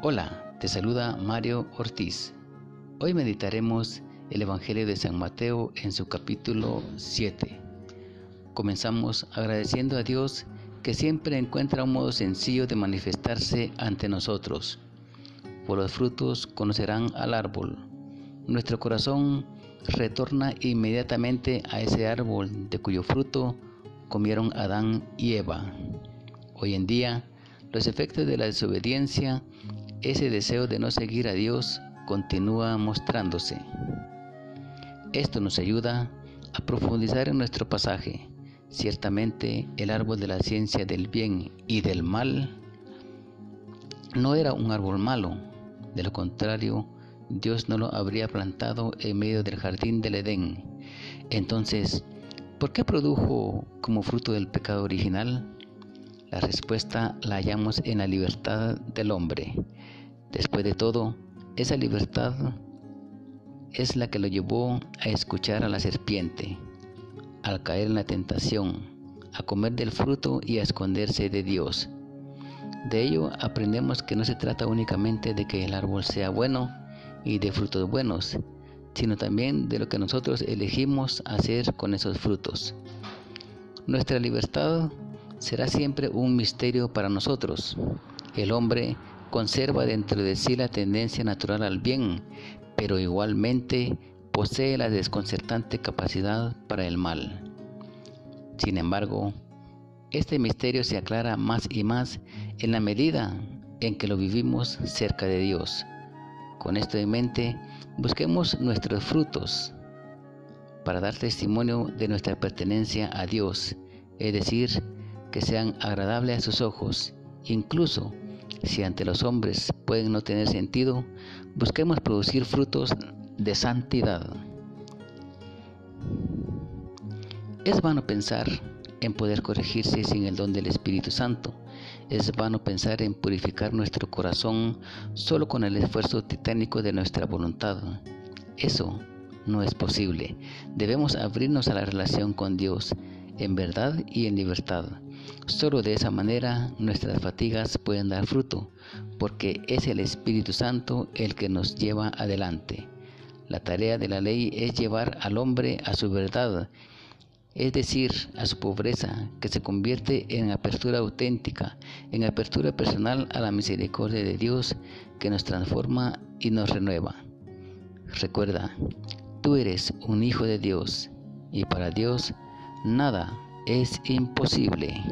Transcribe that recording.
Hola, te saluda Mario Ortiz. Hoy meditaremos el Evangelio de San Mateo en su capítulo 7. Comenzamos agradeciendo a Dios que siempre encuentra un modo sencillo de manifestarse ante nosotros. Por los frutos conocerán al árbol. Nuestro corazón retorna inmediatamente a ese árbol de cuyo fruto comieron Adán y Eva. Hoy en día, los efectos de la desobediencia ese deseo de no seguir a Dios continúa mostrándose. Esto nos ayuda a profundizar en nuestro pasaje. Ciertamente el árbol de la ciencia del bien y del mal no era un árbol malo, de lo contrario, Dios no lo habría plantado en medio del jardín del Edén. Entonces, ¿por qué produjo como fruto del pecado original? La respuesta la hallamos en la libertad del hombre. Después de todo, esa libertad es la que lo llevó a escuchar a la serpiente, al caer en la tentación, a comer del fruto y a esconderse de Dios. De ello aprendemos que no se trata únicamente de que el árbol sea bueno y de frutos buenos, sino también de lo que nosotros elegimos hacer con esos frutos. Nuestra libertad será siempre un misterio para nosotros. El hombre conserva dentro de sí la tendencia natural al bien, pero igualmente posee la desconcertante capacidad para el mal. Sin embargo, este misterio se aclara más y más en la medida en que lo vivimos cerca de Dios. Con esto en mente, busquemos nuestros frutos para dar testimonio de nuestra pertenencia a Dios, es decir, que sean agradables a sus ojos, incluso si ante los hombres pueden no tener sentido, busquemos producir frutos de santidad. Es vano pensar en poder corregirse sin el don del Espíritu Santo. Es vano pensar en purificar nuestro corazón solo con el esfuerzo titánico de nuestra voluntad. Eso no es posible. Debemos abrirnos a la relación con Dios en verdad y en libertad. Solo de esa manera nuestras fatigas pueden dar fruto, porque es el Espíritu Santo el que nos lleva adelante. La tarea de la ley es llevar al hombre a su verdad, es decir, a su pobreza, que se convierte en apertura auténtica, en apertura personal a la misericordia de Dios que nos transforma y nos renueva. Recuerda, tú eres un hijo de Dios y para Dios nada es imposible.